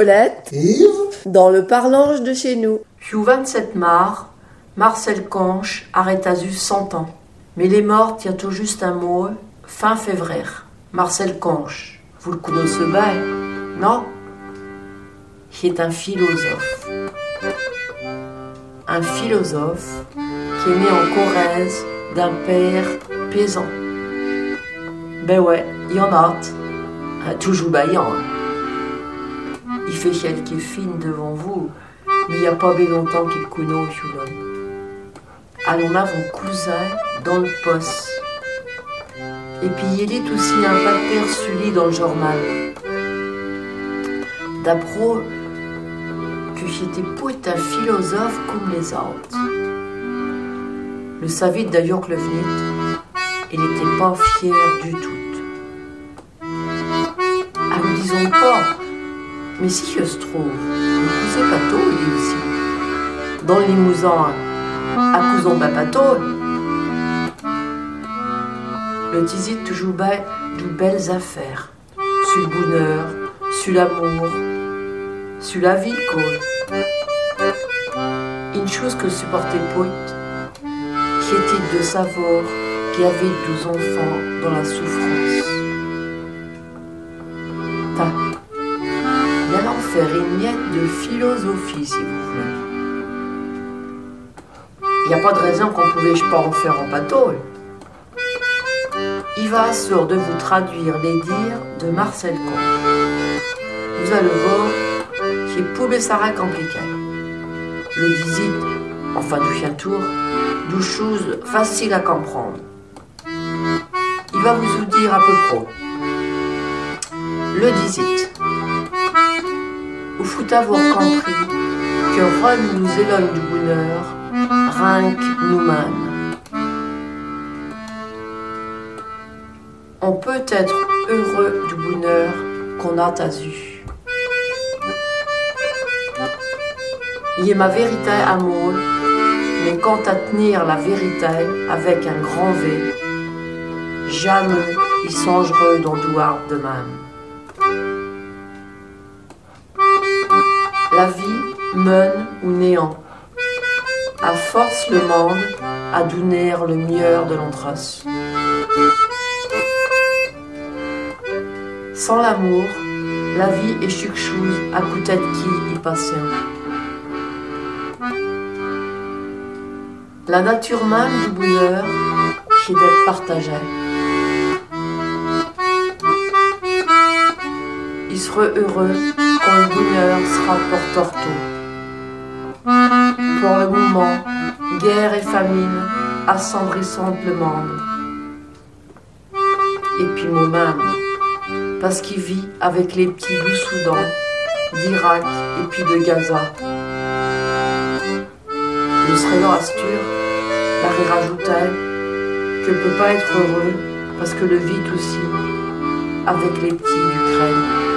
Colette, Yves, dans le parlange de chez nous. Jou 27 mars, Marcel Conche arrêta zus 100 ans. Mais les morts tient tout juste un mot, fin février. Marcel Conche, vous le connaissez bien, non? Qui est un philosophe. Un philosophe qui est né en Corrèze d'un père paysan. Ben ouais, il y en a. Euh, Toujours baillant. Il fait quelques fines devant vous, mais il n'y a pas bien longtemps qu'il connaît Hulon. Alors on a mon cousin dans le poste. Et puis il est aussi un pater sully dans le journal. D'après que j'étais pas un philosophe comme les autres. Le savait d'ailleurs que le venait, il n'était pas fier du tout. Ah, disons pas, mais si je se trouve, le cousin Pato, est aussi. Dans le Limousin, à cousin Papato. Le tisit toujours de belles affaires. Sur le bonheur, sur l'amour, sur la vie, quoi. Une chose que supportait Poit, qui était de savoir qu'il y avait douze enfants dans la souffrance. Philosophie, si vous voulez. Il n'y a pas de raison qu'on pouvait pas en faire en bateau. Il va sûr de vous traduire les dires de Marcel Comte. Vous allez voir qu'il pouvait s'arrêter compliqué. Le disait, enfin du chien tour, deux choses faciles à comprendre. Il va vous dire à peu près. Le disait. Vous faut avoir compris que ne nous éloigne du bonheur, rien que nous-mêmes. On peut être heureux du bonheur qu'on a à vue. Il est ma vérité moi, mais quant à tenir la vérité avec un grand V, jamais il songerait d'en douar de même. La vie mène ou néant. À force le monde à donner le mieux de l'entrace. Sans l'amour, la vie est chaque chose à côté de qui y patient. La nature même du bonheur qui d'être partagée. Il sera heureux quand le bonheur sera porteur tout. Pour le moment, guerre et famine assombrissant le monde. Et puis moi-même, parce qu'il vit avec les petits du Soudan, d'Irak et puis de Gaza. Je serais dans Astur, la rajoutait que peut pas être heureux parce que le vit aussi avec les petits d'Ukraine.